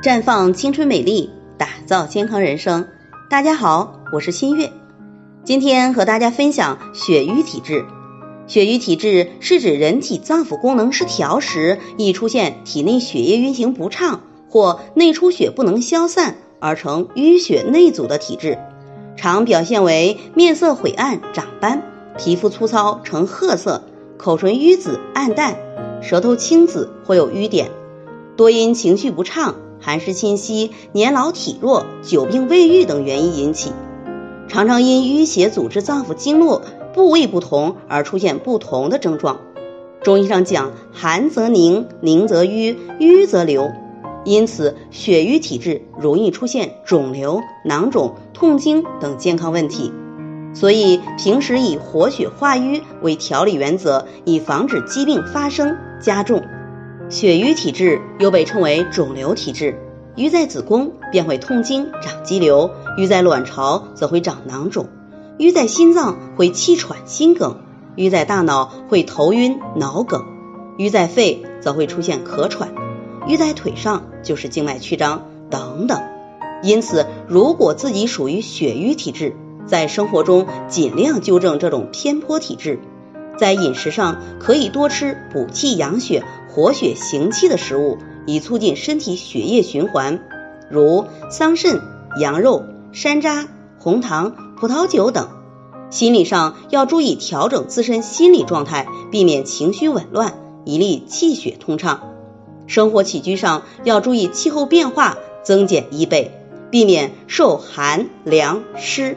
绽放青春美丽，打造健康人生。大家好，我是新月，今天和大家分享血瘀体质。血瘀体质是指人体脏腑功能失调时，易出现体内血液运行不畅或内出血不能消散而成淤血内阻的体质，常表现为面色晦暗、长斑，皮肤粗糙呈褐色，口唇淤紫暗淡，舌头青紫或有瘀点，多因情绪不畅。寒湿侵袭、年老体弱、久病未愈等原因引起，常常因淤血阻滞脏腑经络部位不同而出现不同的症状。中医上讲，寒则凝，凝则瘀，瘀则流，因此血瘀体质容易出现肿瘤、囊肿、痛经等健康问题。所以平时以活血化瘀为调理原则，以防止疾病发生加重。血瘀体质又被称为肿瘤体质，瘀在子宫便会痛经、长肌瘤；瘀在卵巢则会长囊肿；瘀在心脏会气喘、心梗；瘀在大脑会头晕、脑梗；瘀在肺则会出现咳喘；瘀在腿上就是静脉曲张等等。因此，如果自己属于血瘀体质，在生活中尽量纠正这种偏颇体质。在饮食上可以多吃补气养血、活血行气的食物，以促进身体血液循环，如桑葚、羊肉、山楂、红糖、葡萄酒等。心理上要注意调整自身心理状态，避免情绪紊乱，以利气血通畅。生活起居上要注意气候变化，增减衣被，避免受寒凉湿。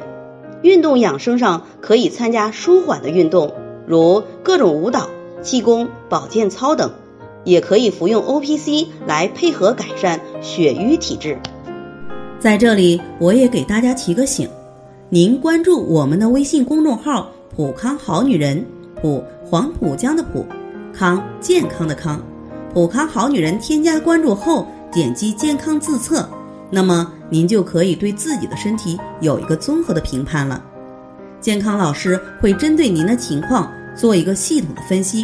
运动养生上可以参加舒缓的运动。如各种舞蹈、气功、保健操等，也可以服用 O P C 来配合改善血瘀体质。在这里，我也给大家提个醒：您关注我们的微信公众号“普康好女人”，普黄浦江的浦，康健康的康，普康好女人添加关注后，点击健康自测，那么您就可以对自己的身体有一个综合的评判了。健康老师会针对您的情况做一个系统的分析，